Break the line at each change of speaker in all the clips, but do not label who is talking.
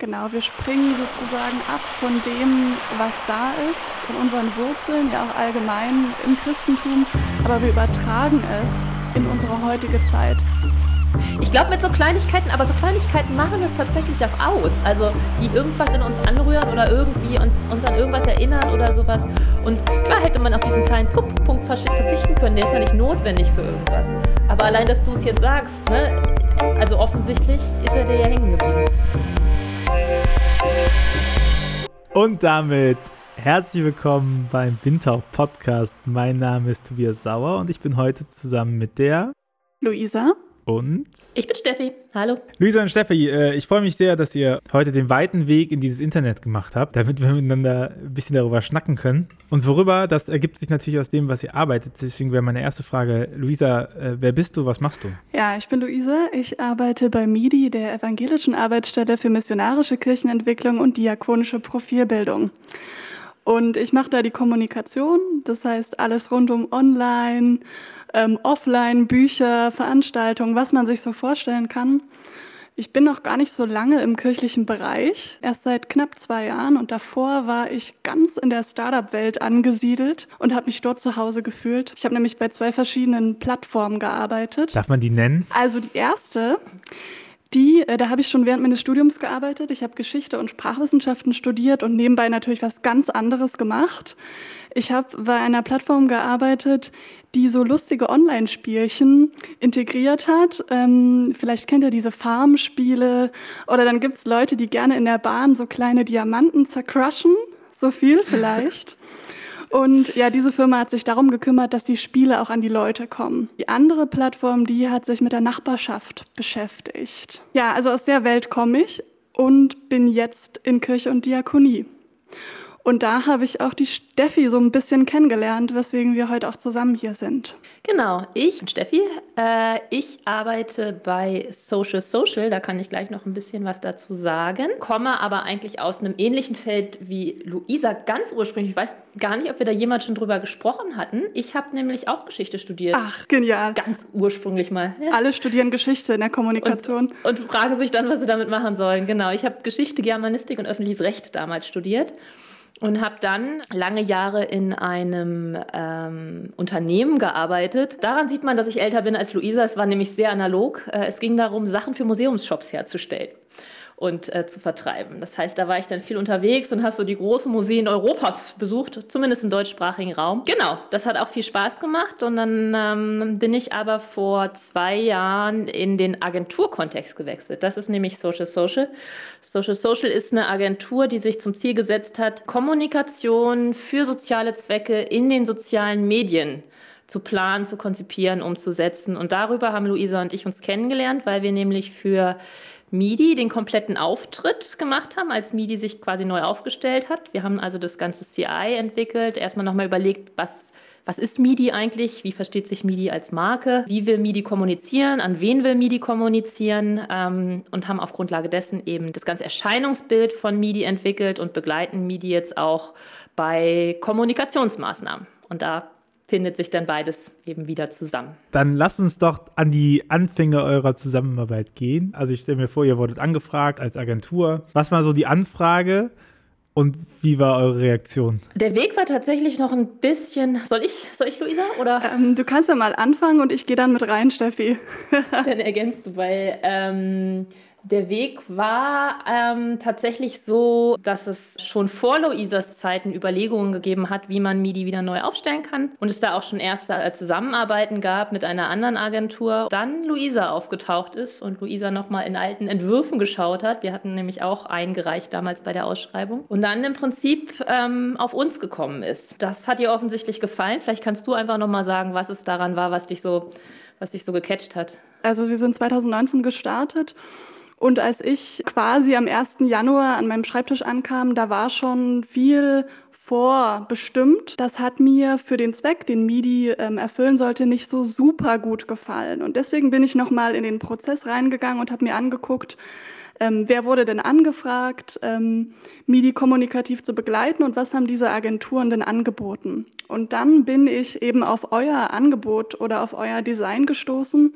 Genau, wir springen sozusagen ab von dem, was da ist, von unseren Wurzeln, ja auch allgemein im Christentum, aber wir übertragen es in unsere heutige Zeit.
Ich glaube mit so Kleinigkeiten, aber so Kleinigkeiten machen es tatsächlich auch aus. Also die irgendwas in uns anrühren oder irgendwie uns, uns an irgendwas erinnern oder sowas. Und klar hätte man auf diesen kleinen Punkt verzichten können, der ist ja nicht notwendig für irgendwas. Aber allein, dass du es jetzt sagst, ne? also offensichtlich ist er dir ja hängen geblieben.
Und damit herzlich willkommen beim Windtauch Podcast. Mein Name ist Tobias Sauer und ich bin heute zusammen mit der
Luisa
und
ich bin Steffi. Hallo.
Luisa und Steffi, äh, ich freue mich sehr, dass ihr heute den weiten Weg in dieses Internet gemacht habt, damit wir miteinander ein bisschen darüber schnacken können. Und worüber, das ergibt sich natürlich aus dem, was ihr arbeitet. Deswegen wäre meine erste Frage, Luisa, äh, wer bist du, was machst du?
Ja, ich bin Luisa. Ich arbeite bei MIDI, der Evangelischen Arbeitsstelle für missionarische Kirchenentwicklung und diakonische Profilbildung. Und ich mache da die Kommunikation, das heißt alles rund um Online, ähm, offline, Bücher, Veranstaltungen, was man sich so vorstellen kann. Ich bin noch gar nicht so lange im kirchlichen Bereich, erst seit knapp zwei Jahren und davor war ich ganz in der Startup-Welt angesiedelt und habe mich dort zu Hause gefühlt. Ich habe nämlich bei zwei verschiedenen Plattformen gearbeitet.
Darf man die nennen?
Also die erste, die, äh, da habe ich schon während meines Studiums gearbeitet. Ich habe Geschichte und Sprachwissenschaften studiert und nebenbei natürlich was ganz anderes gemacht. Ich habe bei einer Plattform gearbeitet, die so lustige Online-Spielchen integriert hat. Ähm, vielleicht kennt ihr diese Farmspiele oder dann gibt es Leute, die gerne in der Bahn so kleine Diamanten zercrushen. So viel vielleicht. Und ja, diese Firma hat sich darum gekümmert, dass die Spiele auch an die Leute kommen. Die andere Plattform, die hat sich mit der Nachbarschaft beschäftigt. Ja, also aus der Welt komme ich und bin jetzt in Kirche und Diakonie. Und da habe ich auch die Steffi so ein bisschen kennengelernt, weswegen wir heute auch zusammen hier sind.
Genau, ich bin Steffi. Äh, ich arbeite bei Social Social, da kann ich gleich noch ein bisschen was dazu sagen. Komme aber eigentlich aus einem ähnlichen Feld wie Luisa ganz ursprünglich. Ich weiß gar nicht, ob wir da jemals schon drüber gesprochen hatten. Ich habe nämlich auch Geschichte studiert.
Ach, genial.
Ganz ursprünglich mal.
Ja. Alle studieren Geschichte in der Kommunikation.
Und, und fragen sich dann, was sie damit machen sollen. Genau, ich habe Geschichte, Germanistik und öffentliches Recht damals studiert und habe dann lange Jahre in einem ähm, Unternehmen gearbeitet. Daran sieht man, dass ich älter bin als Luisa. Es war nämlich sehr analog. Äh, es ging darum, Sachen für Museumsshops herzustellen und äh, zu vertreiben. Das heißt, da war ich dann viel unterwegs und habe so die großen Museen Europas besucht, zumindest im deutschsprachigen Raum. Genau, das hat auch viel Spaß gemacht und dann ähm, bin ich aber vor zwei Jahren in den Agenturkontext gewechselt. Das ist nämlich Social Social. Social Social ist eine Agentur, die sich zum Ziel gesetzt hat, Kommunikation für soziale Zwecke in den sozialen Medien zu planen, zu konzipieren, umzusetzen. Und darüber haben Luisa und ich uns kennengelernt, weil wir nämlich für MIDI den kompletten Auftritt gemacht haben, als MIDI sich quasi neu aufgestellt hat. Wir haben also das ganze CI entwickelt, erstmal nochmal überlegt, was, was ist MIDI eigentlich, wie versteht sich MIDI als Marke, wie will MIDI kommunizieren, an wen will MIDI kommunizieren? Ähm, und haben auf Grundlage dessen eben das ganze Erscheinungsbild von MIDI entwickelt und begleiten MIDI jetzt auch bei Kommunikationsmaßnahmen. Und da findet sich dann beides eben wieder zusammen.
Dann lasst uns doch an die Anfänge eurer Zusammenarbeit gehen. Also ich stelle mir vor, ihr wurdet angefragt als Agentur. Was war so die Anfrage? Und wie war eure Reaktion?
Der Weg war tatsächlich noch ein bisschen. Soll ich, soll ich Luisa? Oder?
Ähm, du kannst ja mal anfangen und ich gehe dann mit rein, Steffi.
dann ergänzt du, weil ähm, der Weg war ähm, tatsächlich so, dass es schon vor Luisas Zeiten Überlegungen gegeben hat, wie man MIDI wieder neu aufstellen kann. Und es da auch schon erste äh, Zusammenarbeiten gab mit einer anderen Agentur. Dann Luisa aufgetaucht ist und Luisa nochmal in alten Entwürfen geschaut hat. Wir hatten nämlich auch eingereicht damals bei der Ausschreibung. Und dann im Prinzip ähm, auf uns gekommen ist. Das hat ihr offensichtlich gefallen. Vielleicht kannst du einfach nochmal sagen, was es daran war, was dich so, was dich so gecatcht hat.
Also wir sind 2019 gestartet und als ich quasi am 1. Januar an meinem Schreibtisch ankam, da war schon viel vorbestimmt. Das hat mir für den Zweck, den MIDI ähm, erfüllen sollte, nicht so super gut gefallen. Und deswegen bin ich nochmal in den Prozess reingegangen und habe mir angeguckt, ähm, wer wurde denn angefragt, ähm, MIDI kommunikativ zu begleiten und was haben diese Agenturen denn angeboten? Und dann bin ich eben auf euer Angebot oder auf euer Design gestoßen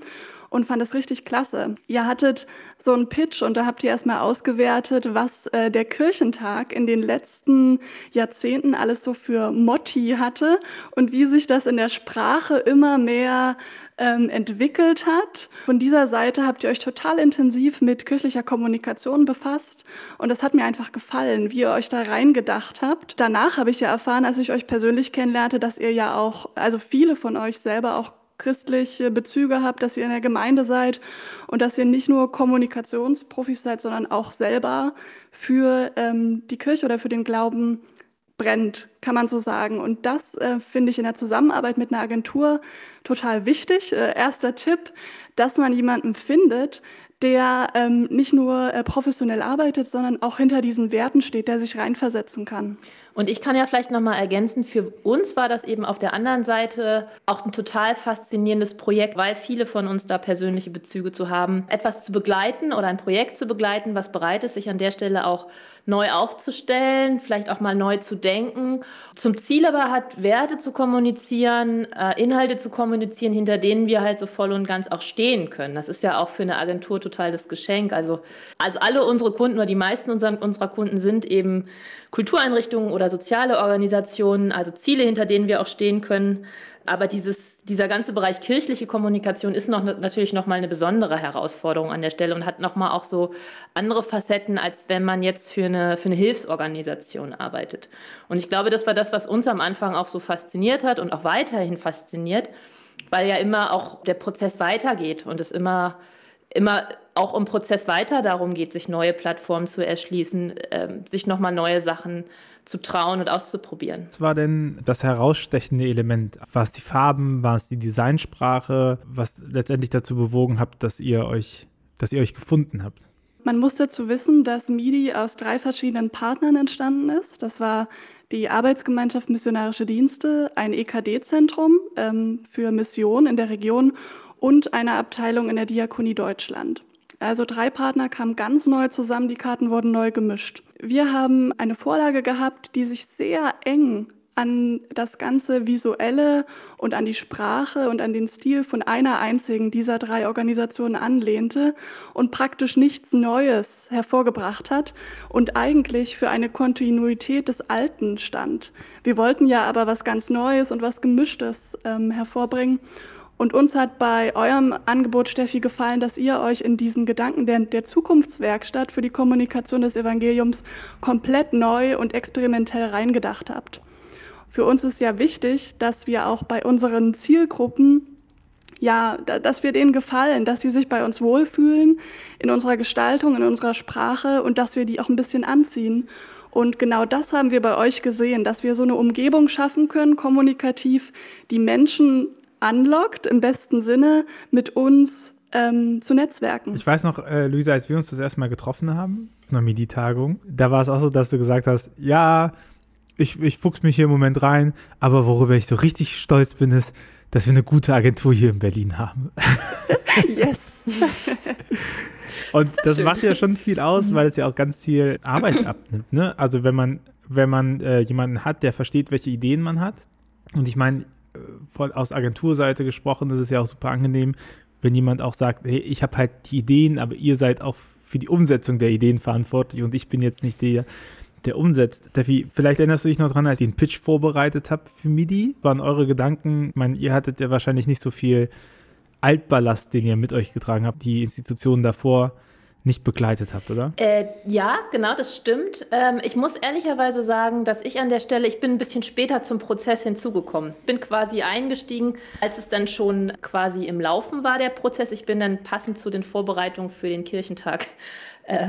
und fand das richtig klasse. Ihr hattet so einen Pitch und da habt ihr erstmal ausgewertet, was äh, der Kirchentag in den letzten Jahrzehnten alles so für Motti hatte und wie sich das in der Sprache immer mehr ähm, entwickelt hat. Von dieser Seite habt ihr euch total intensiv mit kirchlicher Kommunikation befasst und das hat mir einfach gefallen, wie ihr euch da reingedacht habt. Danach habe ich ja erfahren, als ich euch persönlich kennenlernte, dass ihr ja auch, also viele von euch selber auch christliche Bezüge habt, dass ihr in der Gemeinde seid und dass ihr nicht nur Kommunikationsprofis seid, sondern auch selber für ähm, die Kirche oder für den Glauben brennt, kann man so sagen. Und das äh, finde ich in der Zusammenarbeit mit einer Agentur total wichtig. Äh, erster Tipp, dass man jemanden findet, der ähm, nicht nur äh, professionell arbeitet, sondern auch hinter diesen Werten steht, der sich reinversetzen kann.
Und ich kann ja vielleicht noch mal ergänzen, für uns war das eben auf der anderen Seite auch ein total faszinierendes Projekt, weil viele von uns da persönliche Bezüge zu haben, etwas zu begleiten oder ein Projekt zu begleiten, was bereit ist, sich an der Stelle auch neu aufzustellen, vielleicht auch mal neu zu denken. Zum Ziel aber hat, Werte zu kommunizieren, äh, Inhalte zu kommunizieren, hinter denen wir halt so voll und ganz auch stehen können. Das ist ja auch für eine Agentur total das Geschenk. Also, also alle unsere Kunden oder die meisten unserer, unserer Kunden sind eben Kultureinrichtungen oder soziale Organisationen, also Ziele, hinter denen wir auch stehen können. Aber dieses, dieser ganze Bereich kirchliche Kommunikation ist noch, natürlich nochmal eine besondere Herausforderung an der Stelle und hat nochmal auch so andere Facetten, als wenn man jetzt für eine, für eine Hilfsorganisation arbeitet. Und ich glaube, das war das, was uns am Anfang auch so fasziniert hat und auch weiterhin fasziniert, weil ja immer auch der Prozess weitergeht und es immer, immer auch im Prozess weiter darum geht, sich neue Plattformen zu erschließen, äh, sich nochmal neue Sachen zu zu trauen und auszuprobieren.
Was war denn das herausstechende Element? War es die Farben, war es die Designsprache, was letztendlich dazu bewogen habt, dass ihr euch, dass ihr euch gefunden habt?
Man muss dazu wissen, dass MIDI aus drei verschiedenen Partnern entstanden ist. Das war die Arbeitsgemeinschaft Missionarische Dienste, ein EKD-Zentrum ähm, für Mission in der Region und eine Abteilung in der Diakonie Deutschland. Also drei Partner kamen ganz neu zusammen, die Karten wurden neu gemischt. Wir haben eine Vorlage gehabt, die sich sehr eng an das ganze Visuelle und an die Sprache und an den Stil von einer einzigen dieser drei Organisationen anlehnte und praktisch nichts Neues hervorgebracht hat und eigentlich für eine Kontinuität des Alten stand. Wir wollten ja aber was ganz Neues und was Gemischtes ähm, hervorbringen und uns hat bei eurem Angebot, Steffi, gefallen, dass ihr euch in diesen Gedanken der, der, Zukunftswerkstatt für die Kommunikation des Evangeliums komplett neu und experimentell reingedacht habt. Für uns ist ja wichtig, dass wir auch bei unseren Zielgruppen ja, dass wir denen gefallen, dass sie sich bei uns wohlfühlen in unserer Gestaltung, in unserer Sprache und dass wir die auch ein bisschen anziehen. Und genau das haben wir bei euch gesehen, dass wir so eine Umgebung schaffen können, kommunikativ, die Menschen anlockt, im besten Sinne, mit uns ähm, zu netzwerken.
Ich weiß noch, äh, Luisa, als wir uns das erste Mal getroffen haben, einer Midi-Tagung, da war es auch so, dass du gesagt hast, ja, ich, ich fuchs mich hier im Moment rein, aber worüber ich so richtig stolz bin, ist, dass wir eine gute Agentur hier in Berlin haben.
yes.
Und das Schön. macht ja schon viel aus, weil es ja auch ganz viel Arbeit abnimmt. Ne? Also wenn man, wenn man äh, jemanden hat, der versteht, welche Ideen man hat. Und ich meine, von, aus Agenturseite gesprochen, das ist ja auch super angenehm, wenn jemand auch sagt, hey, ich habe halt die Ideen, aber ihr seid auch für die Umsetzung der Ideen verantwortlich und ich bin jetzt nicht der, der umsetzt. Steffi, vielleicht erinnerst du dich noch dran, als ihr den Pitch vorbereitet habt für MIDI? Waren eure Gedanken, ich meine, ihr hattet ja wahrscheinlich nicht so viel Altballast, den ihr mit euch getragen habt, die Institutionen davor nicht begleitet habt, oder?
Äh, ja, genau, das stimmt. Ähm, ich muss ehrlicherweise sagen, dass ich an der Stelle, ich bin ein bisschen später zum Prozess hinzugekommen. Bin quasi eingestiegen, als es dann schon quasi im Laufen war, der Prozess. Ich bin dann passend zu den Vorbereitungen für den Kirchentag. Äh,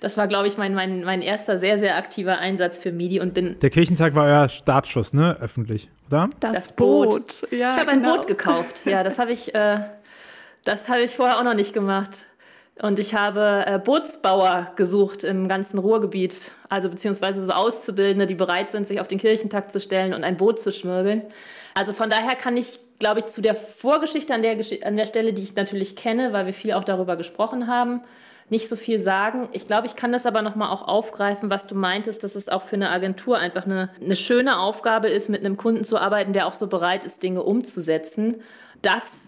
das war, glaube ich, mein, mein, mein erster sehr, sehr aktiver Einsatz für MIDI und bin.
Der Kirchentag war euer Startschuss, ne? Öffentlich, oder?
Das, das Boot. Boot. Ja, ich habe genau. ein Boot gekauft. Ja, das habe ich, äh, das habe ich vorher auch noch nicht gemacht. Und ich habe äh, Bootsbauer gesucht im ganzen Ruhrgebiet, also beziehungsweise so Auszubildende, die bereit sind, sich auf den Kirchentag zu stellen und ein Boot zu schmirgeln. Also von daher kann ich, glaube ich, zu der Vorgeschichte an der, an der Stelle, die ich natürlich kenne, weil wir viel auch darüber gesprochen haben, nicht so viel sagen. Ich glaube, ich kann das aber nochmal auch aufgreifen, was du meintest, dass es auch für eine Agentur einfach eine, eine schöne Aufgabe ist, mit einem Kunden zu arbeiten, der auch so bereit ist, Dinge umzusetzen. Das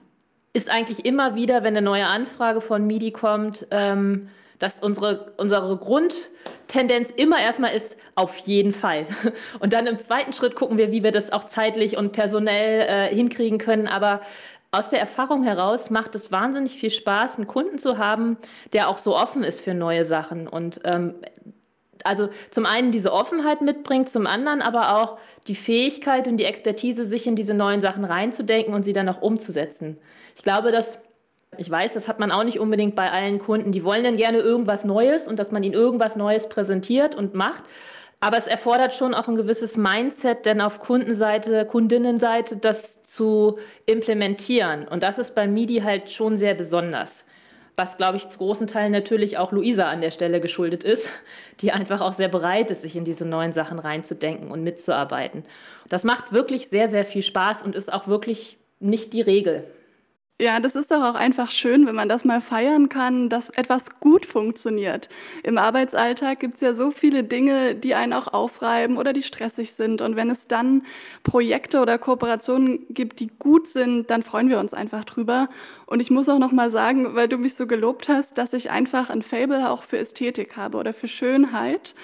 ist eigentlich immer wieder, wenn eine neue Anfrage von MIDI kommt, ähm, dass unsere, unsere Grundtendenz immer erstmal ist, auf jeden Fall. Und dann im zweiten Schritt gucken wir, wie wir das auch zeitlich und personell äh, hinkriegen können. Aber aus der Erfahrung heraus macht es wahnsinnig viel Spaß, einen Kunden zu haben, der auch so offen ist für neue Sachen und ähm, also zum einen diese Offenheit mitbringt, zum anderen aber auch die Fähigkeit und die Expertise, sich in diese neuen Sachen reinzudenken und sie dann auch umzusetzen. Ich glaube, dass ich weiß, das hat man auch nicht unbedingt bei allen Kunden. Die wollen dann gerne irgendwas Neues und dass man ihnen irgendwas Neues präsentiert und macht. Aber es erfordert schon auch ein gewisses Mindset, denn auf Kundenseite, Kundinnenseite das zu implementieren. Und das ist bei MIDI halt schon sehr besonders. Was, glaube ich, zu großen Teilen natürlich auch Luisa an der Stelle geschuldet ist, die einfach auch sehr bereit ist, sich in diese neuen Sachen reinzudenken und mitzuarbeiten. Das macht wirklich sehr, sehr viel Spaß und ist auch wirklich nicht die Regel.
Ja, das ist doch auch einfach schön, wenn man das mal feiern kann, dass etwas gut funktioniert. Im Arbeitsalltag gibt es ja so viele Dinge, die einen auch aufreiben oder die stressig sind. Und wenn es dann Projekte oder Kooperationen gibt, die gut sind, dann freuen wir uns einfach drüber. Und ich muss auch noch mal sagen, weil du mich so gelobt hast, dass ich einfach ein Fable auch für Ästhetik habe oder für Schönheit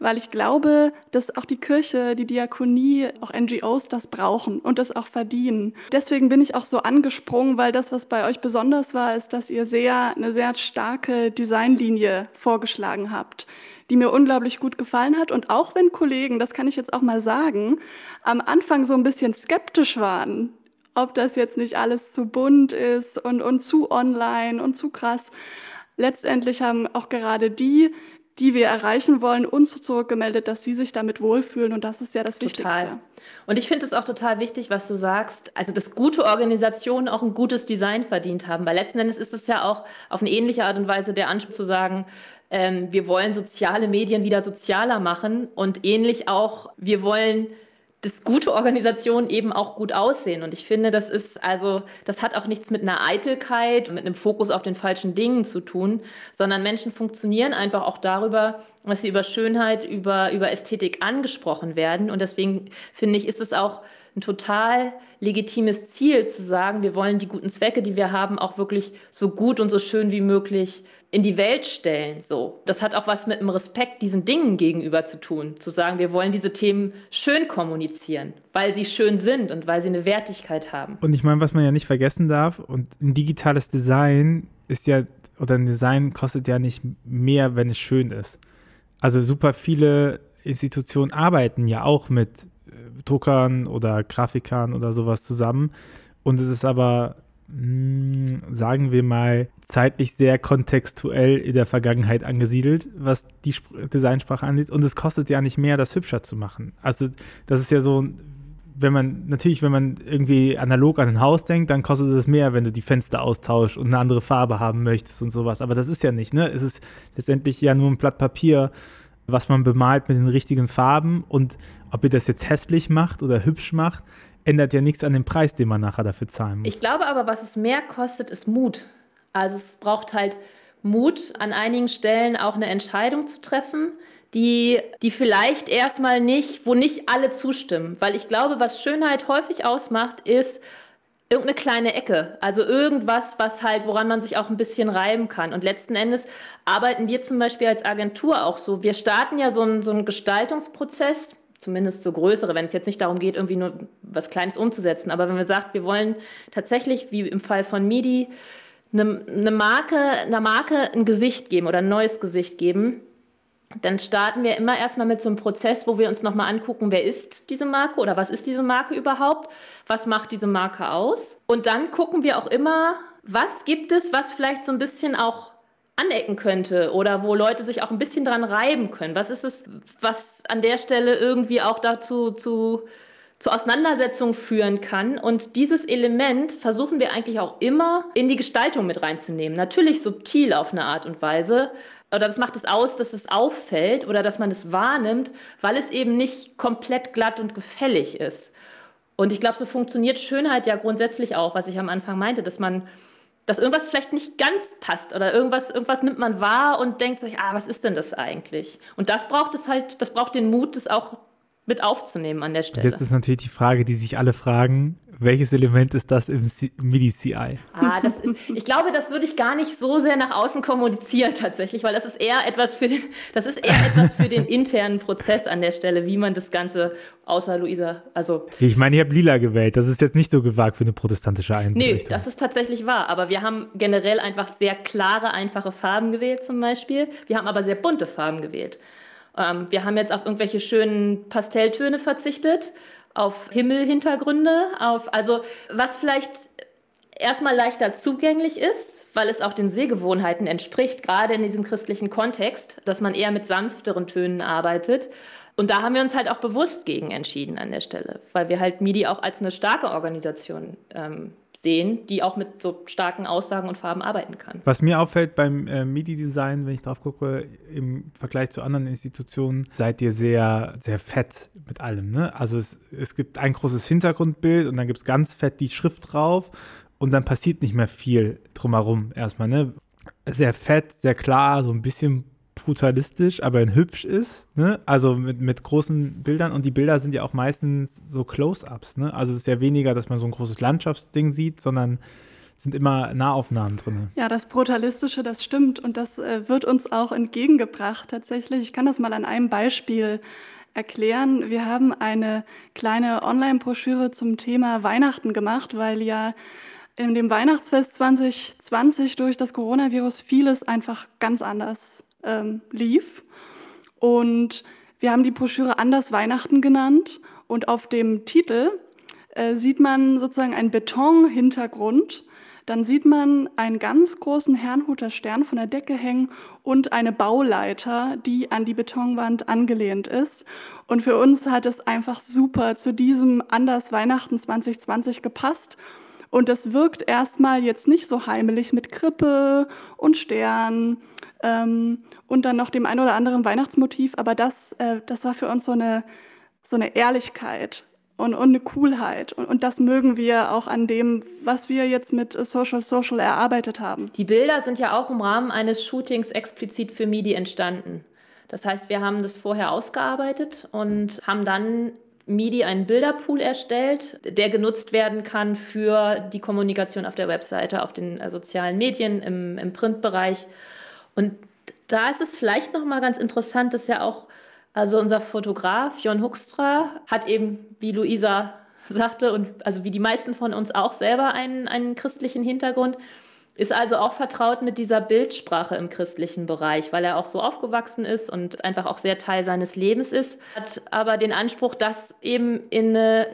weil ich glaube, dass auch die Kirche, die Diakonie, auch NGOs das brauchen und das auch verdienen. Deswegen bin ich auch so angesprungen, weil das, was bei euch besonders war, ist, dass ihr sehr, eine sehr starke Designlinie vorgeschlagen habt die mir unglaublich gut gefallen hat. Und auch wenn Kollegen, das kann ich jetzt auch mal sagen, am Anfang so ein bisschen skeptisch waren, ob das jetzt nicht alles zu bunt ist und, und zu online und zu krass. Letztendlich haben auch gerade die, die wir erreichen wollen, uns zurückgemeldet, dass sie sich damit wohlfühlen. Und das ist ja das total. Wichtigste.
Und ich finde es auch total wichtig, was du sagst, also dass gute Organisationen auch ein gutes Design verdient haben. Weil letzten Endes ist es ja auch auf eine ähnliche Art und Weise der Anspruch zu sagen, ähm, wir wollen soziale Medien wieder sozialer machen und ähnlich auch, wir wollen dass gute Organisationen eben auch gut aussehen. Und ich finde, das ist also, das hat auch nichts mit einer Eitelkeit und mit einem Fokus auf den falschen Dingen zu tun, sondern Menschen funktionieren einfach auch darüber, dass sie über Schönheit, über, über Ästhetik angesprochen werden. Und deswegen finde ich, ist es auch ein total legitimes Ziel zu sagen, wir wollen die guten Zwecke, die wir haben, auch wirklich so gut und so schön wie möglich in die Welt stellen. So, das hat auch was mit dem Respekt diesen Dingen gegenüber zu tun. Zu sagen, wir wollen diese Themen schön kommunizieren, weil sie schön sind und weil sie eine Wertigkeit haben.
Und ich meine, was man ja nicht vergessen darf, und ein digitales Design ist ja, oder ein Design kostet ja nicht mehr, wenn es schön ist. Also super viele Institutionen arbeiten ja auch mit äh, Druckern oder Grafikern oder sowas zusammen. Und es ist aber sagen wir mal, zeitlich sehr kontextuell in der Vergangenheit angesiedelt, was die Designsprache angeht. Und es kostet ja nicht mehr, das hübscher zu machen. Also das ist ja so, wenn man, natürlich, wenn man irgendwie analog an ein Haus denkt, dann kostet es mehr, wenn du die Fenster austauschst und eine andere Farbe haben möchtest und sowas. Aber das ist ja nicht, ne? Es ist letztendlich ja nur ein Blatt Papier, was man bemalt mit den richtigen Farben. Und ob ihr das jetzt hässlich macht oder hübsch macht, ändert ja nichts an dem Preis, den man nachher dafür zahlen muss.
Ich glaube aber, was es mehr kostet, ist Mut. Also es braucht halt Mut, an einigen Stellen auch eine Entscheidung zu treffen, die, die vielleicht erstmal nicht, wo nicht alle zustimmen. Weil ich glaube, was Schönheit häufig ausmacht, ist irgendeine kleine Ecke. Also irgendwas, was halt, woran man sich auch ein bisschen reiben kann. Und letzten Endes arbeiten wir zum Beispiel als Agentur auch so. Wir starten ja so einen, so einen Gestaltungsprozess zumindest so größere, wenn es jetzt nicht darum geht, irgendwie nur was Kleines umzusetzen. Aber wenn wir sagt, wir wollen tatsächlich, wie im Fall von MIDI, eine, eine Marke, einer Marke ein Gesicht geben oder ein neues Gesicht geben, dann starten wir immer erstmal mit so einem Prozess, wo wir uns nochmal angucken, wer ist diese Marke oder was ist diese Marke überhaupt, was macht diese Marke aus. Und dann gucken wir auch immer, was gibt es, was vielleicht so ein bisschen auch anecken könnte oder wo Leute sich auch ein bisschen dran reiben können? Was ist es, was an der Stelle irgendwie auch dazu zu, zu Auseinandersetzungen führen kann? Und dieses Element versuchen wir eigentlich auch immer in die Gestaltung mit reinzunehmen. Natürlich subtil auf eine Art und Weise. Oder das macht es aus, dass es auffällt oder dass man es wahrnimmt, weil es eben nicht komplett glatt und gefällig ist. Und ich glaube, so funktioniert Schönheit ja grundsätzlich auch, was ich am Anfang meinte, dass man dass irgendwas vielleicht nicht ganz passt oder irgendwas, irgendwas nimmt man wahr und denkt sich, ah, was ist denn das eigentlich? Und das braucht es halt, das braucht den Mut, das auch mit aufzunehmen an der Stelle.
Jetzt ist natürlich die Frage, die sich alle fragen, welches Element ist das im MIDI-CI?
Ah, das ist, ich glaube, das würde ich gar nicht so sehr nach außen kommunizieren tatsächlich, weil das ist eher etwas für den, das ist eher etwas für den internen Prozess an der Stelle, wie man das Ganze außer Luisa, also.
Ich meine, ich habe lila gewählt. Das ist jetzt nicht so gewagt für eine protestantische Einrichtung.
Nee, das ist tatsächlich wahr. Aber wir haben generell einfach sehr klare, einfache Farben gewählt zum Beispiel. Wir haben aber sehr bunte Farben gewählt. Ähm, wir haben jetzt auf irgendwelche schönen Pastelltöne verzichtet, auf Himmelhintergründe, auf, also was vielleicht erstmal leichter zugänglich ist, weil es auch den Sehgewohnheiten entspricht, gerade in diesem christlichen Kontext, dass man eher mit sanfteren Tönen arbeitet. Und da haben wir uns halt auch bewusst gegen entschieden an der Stelle, weil wir halt MIDI auch als eine starke Organisation ähm, sehen, die auch mit so starken Aussagen und Farben arbeiten kann.
Was mir auffällt beim äh, MIDI-Design, wenn ich drauf gucke, im Vergleich zu anderen Institutionen, seid ihr sehr, sehr fett mit allem. Ne? Also es, es gibt ein großes Hintergrundbild und dann gibt es ganz fett die Schrift drauf und dann passiert nicht mehr viel drumherum erstmal. Ne? Sehr fett, sehr klar, so ein bisschen brutalistisch, aber in hübsch ist. Ne? Also mit, mit großen Bildern. Und die Bilder sind ja auch meistens so Close-ups. Ne? Also es ist ja weniger, dass man so ein großes Landschaftsding sieht, sondern sind immer Nahaufnahmen drin.
Ja, das Brutalistische, das stimmt. Und das äh, wird uns auch entgegengebracht tatsächlich. Ich kann das mal an einem Beispiel erklären. Wir haben eine kleine Online-Broschüre zum Thema Weihnachten gemacht, weil ja in dem Weihnachtsfest 2020 durch das Coronavirus vieles einfach ganz anders ähm, lief. Und wir haben die Broschüre Anders Weihnachten genannt und auf dem Titel äh, sieht man sozusagen einen Betonhintergrund. Dann sieht man einen ganz großen Herrnhuter Stern von der Decke hängen und eine Bauleiter, die an die Betonwand angelehnt ist. Und für uns hat es einfach super zu diesem Anders Weihnachten 2020 gepasst. Und das wirkt erstmal jetzt nicht so heimelig mit Krippe und Stern ähm, und dann noch dem ein oder anderen Weihnachtsmotiv. Aber das, äh, das war für uns so eine, so eine Ehrlichkeit und, und eine Coolheit. Und, und das mögen wir auch an dem, was wir jetzt mit Social Social erarbeitet haben.
Die Bilder sind ja auch im Rahmen eines Shootings explizit für MIDI entstanden. Das heißt, wir haben das vorher ausgearbeitet und haben dann MIDI einen Bilderpool erstellt, der genutzt werden kann für die Kommunikation auf der Webseite, auf den äh, sozialen Medien, im, im Printbereich. Und da ist es vielleicht noch mal ganz interessant, dass ja auch also unser Fotograf Jon Huckstra hat eben, wie Luisa sagte und also wie die meisten von uns auch selber einen, einen christlichen Hintergrund, ist also auch vertraut mit dieser Bildsprache im christlichen Bereich, weil er auch so aufgewachsen ist und einfach auch sehr Teil seines Lebens ist, hat aber den Anspruch, das eben in eine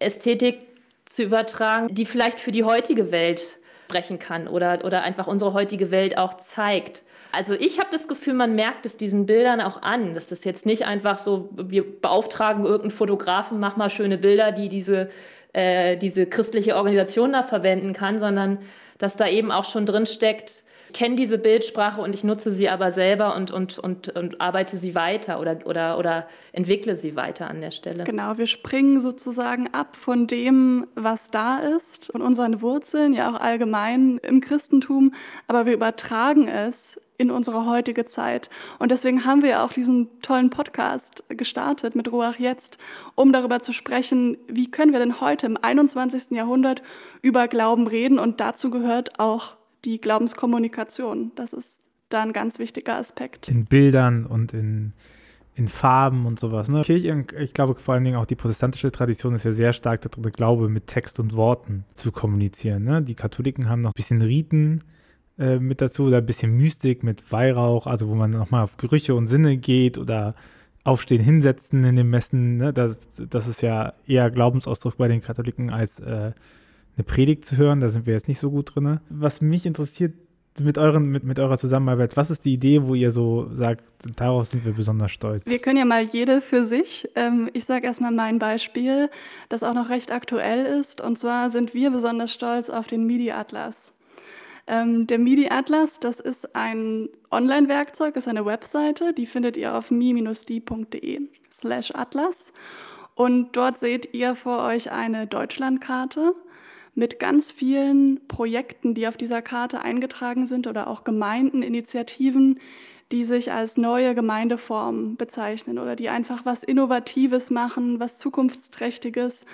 Ästhetik zu übertragen, die vielleicht für die heutige Welt sprechen kann oder, oder einfach unsere heutige Welt auch zeigt. Also ich habe das Gefühl, man merkt es diesen Bildern auch an, dass das jetzt nicht einfach so, wir beauftragen irgendeinen Fotografen, mach mal schöne Bilder, die diese, äh, diese christliche Organisation da verwenden kann, sondern dass da eben auch schon drin steckt, kenne diese Bildsprache und ich nutze sie aber selber und, und, und, und arbeite sie weiter oder, oder, oder entwickle sie weiter an der Stelle.
Genau, wir springen sozusagen ab von dem, was da ist und unseren Wurzeln, ja auch allgemein im Christentum, aber wir übertragen es in unsere heutige Zeit. Und deswegen haben wir auch diesen tollen Podcast gestartet mit Ruach Jetzt, um darüber zu sprechen, wie können wir denn heute im 21. Jahrhundert über Glauben reden. Und dazu gehört auch die Glaubenskommunikation. Das ist da ein ganz wichtiger Aspekt.
In Bildern und in, in Farben und sowas. Ne? Kirche, ich glaube vor allen Dingen auch die protestantische Tradition ist ja sehr stark darin, Glaube mit Text und Worten zu kommunizieren. Ne? Die Katholiken haben noch ein bisschen Riten äh, mit dazu oder ein bisschen Mystik mit Weihrauch, also wo man nochmal auf Gerüche und Sinne geht oder Aufstehen, Hinsetzen in den Messen. Ne? Das, das ist ja eher Glaubensausdruck bei den Katholiken als äh, eine Predigt zu hören. Da sind wir jetzt nicht so gut drin. Was mich interessiert mit, euren, mit, mit eurer Zusammenarbeit, was ist die Idee, wo ihr so sagt, darauf sind wir besonders stolz?
Wir können ja mal jede für sich. Ähm, ich sage erstmal mein Beispiel, das auch noch recht aktuell ist. Und zwar sind wir besonders stolz auf den MIDI-Atlas. Ähm, der MIDI-Atlas, das ist ein Online-Werkzeug, ist eine Webseite, die findet ihr auf mi-di.de slash atlas. Und dort seht ihr vor euch eine Deutschlandkarte mit ganz vielen Projekten, die auf dieser Karte eingetragen sind oder auch Gemeinden, Initiativen, die sich als neue Gemeindeform bezeichnen oder die einfach was Innovatives machen, was Zukunftsträchtiges.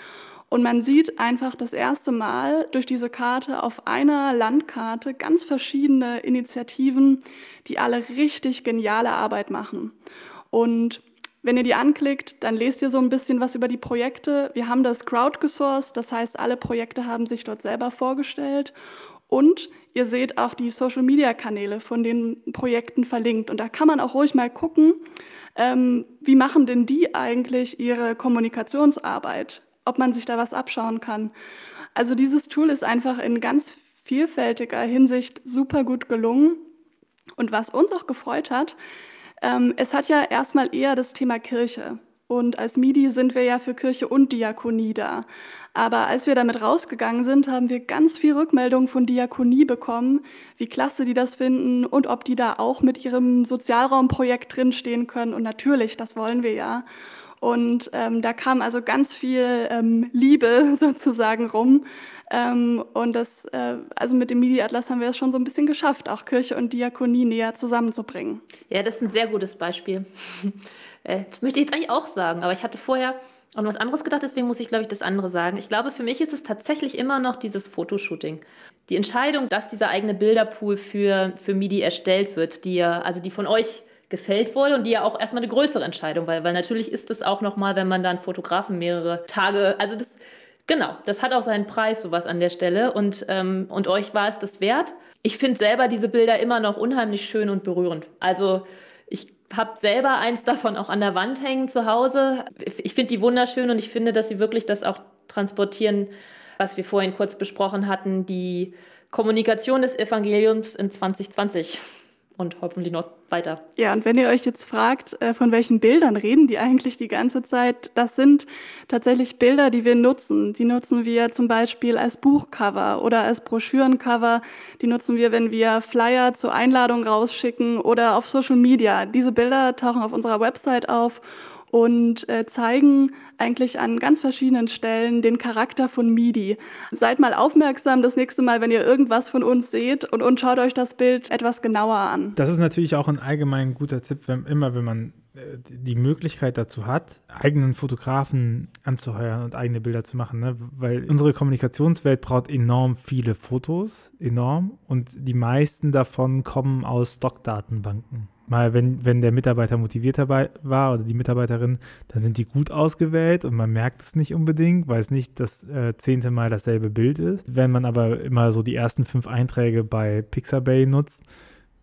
Und man sieht einfach das erste Mal durch diese Karte auf einer Landkarte ganz verschiedene Initiativen, die alle richtig geniale Arbeit machen. Und wenn ihr die anklickt, dann lest ihr so ein bisschen was über die Projekte. Wir haben das crowdgesourced, das heißt, alle Projekte haben sich dort selber vorgestellt. Und ihr seht auch die Social-Media-Kanäle von den Projekten verlinkt. Und da kann man auch ruhig mal gucken, ähm, wie machen denn die eigentlich ihre Kommunikationsarbeit, ob man sich da was abschauen kann. Also dieses Tool ist einfach in ganz vielfältiger Hinsicht super gut gelungen. Und was uns auch gefreut hat, ähm, es hat ja erstmal eher das Thema Kirche. Und als MIDI sind wir ja für Kirche und Diakonie da. Aber als wir damit rausgegangen sind, haben wir ganz viel Rückmeldungen von Diakonie bekommen, wie klasse die das finden und ob die da auch mit ihrem Sozialraumprojekt drinstehen können. Und natürlich, das wollen wir ja. Und ähm, da kam also ganz viel ähm, Liebe sozusagen rum. Ähm, und das, äh, also mit dem MIDI-Atlas haben wir es schon so ein bisschen geschafft, auch Kirche und Diakonie näher zusammenzubringen.
Ja, das ist ein sehr gutes Beispiel. Äh, das möchte ich jetzt eigentlich auch sagen, aber ich hatte vorher an was anderes gedacht, deswegen muss ich, glaube ich, das andere sagen. Ich glaube, für mich ist es tatsächlich immer noch dieses Fotoshooting. Die Entscheidung, dass dieser eigene Bilderpool für, für MIDI erstellt wird, die ja, also die von euch gefällt wurde und die ja auch erstmal eine größere Entscheidung, weil, weil natürlich ist es auch nochmal, wenn man dann Fotografen mehrere Tage, also das, genau, das hat auch seinen Preis, sowas an der Stelle und, ähm, und euch war es das wert. Ich finde selber diese Bilder immer noch unheimlich schön und berührend. Also ich habe selber eins davon auch an der Wand hängen zu Hause. Ich finde die wunderschön und ich finde, dass sie wirklich das auch transportieren, was wir vorhin kurz besprochen hatten, die Kommunikation des Evangeliums in 2020 und hoffentlich noch weiter.
Ja, und wenn ihr euch jetzt fragt, äh, von welchen Bildern reden die eigentlich die ganze Zeit, das sind tatsächlich Bilder, die wir nutzen. Die nutzen wir zum Beispiel als Buchcover oder als Broschürencover. Die nutzen wir, wenn wir Flyer zur Einladung rausschicken oder auf Social Media. Diese Bilder tauchen auf unserer Website auf und äh, zeigen eigentlich an ganz verschiedenen Stellen den Charakter von MIDI. Seid mal aufmerksam das nächste Mal, wenn ihr irgendwas von uns seht und, und schaut euch das Bild etwas genauer an.
Das ist natürlich auch ein allgemein guter Tipp, wenn, immer wenn man äh, die Möglichkeit dazu hat, eigenen Fotografen anzuheuern und eigene Bilder zu machen, ne? weil unsere Kommunikationswelt braucht enorm viele Fotos, enorm, und die meisten davon kommen aus Stockdatenbanken mal, wenn, wenn der Mitarbeiter motiviert dabei war oder die Mitarbeiterin, dann sind die gut ausgewählt und man merkt es nicht unbedingt, weil es nicht das äh, zehnte Mal dasselbe Bild ist. Wenn man aber immer so die ersten fünf Einträge bei Pixabay nutzt,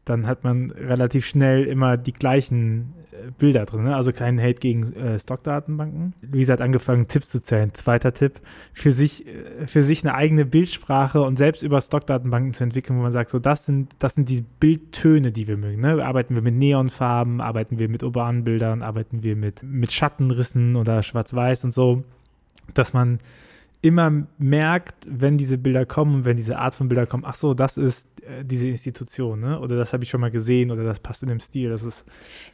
dann hat man relativ schnell immer die gleichen äh, Bilder drin. Ne? Also kein Hate gegen äh, Stockdatenbanken. Luisa hat angefangen, Tipps zu zählen. Zweiter Tipp, für sich, äh, für sich eine eigene Bildsprache und selbst über Stockdatenbanken zu entwickeln, wo man sagt, so das sind, das sind die Bildtöne, die wir mögen. Ne? Arbeiten wir mit Neonfarben, arbeiten wir mit urbanen Bildern, arbeiten wir mit, mit Schattenrissen oder Schwarz-Weiß und so, dass man immer merkt, wenn diese Bilder kommen und wenn diese Art von Bilder kommen, ach so, das ist diese Institution, ne? oder das habe ich schon mal gesehen oder das passt in dem Stil. Das ist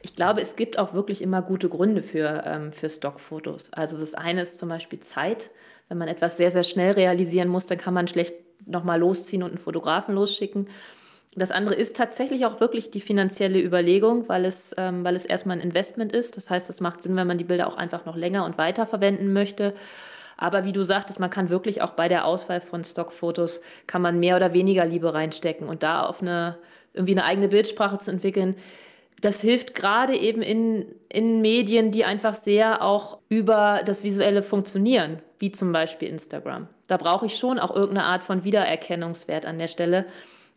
ich glaube, es gibt auch wirklich immer gute Gründe für, ähm, für Stockfotos. Also das eine ist zum Beispiel Zeit. Wenn man etwas sehr, sehr schnell realisieren muss, dann kann man schlecht nochmal losziehen und einen Fotografen losschicken. Das andere ist tatsächlich auch wirklich die finanzielle Überlegung, weil es, ähm, weil es erstmal ein Investment ist. Das heißt, es macht Sinn, wenn man die Bilder auch einfach noch länger und weiter verwenden möchte. Aber wie du sagtest, man kann wirklich auch bei der Auswahl von Stockfotos, kann man mehr oder weniger Liebe reinstecken und da auf eine, irgendwie eine eigene Bildsprache zu entwickeln. Das hilft gerade eben in, in Medien, die einfach sehr auch über das Visuelle funktionieren, wie zum Beispiel Instagram. Da brauche ich schon auch irgendeine Art von Wiedererkennungswert an der Stelle,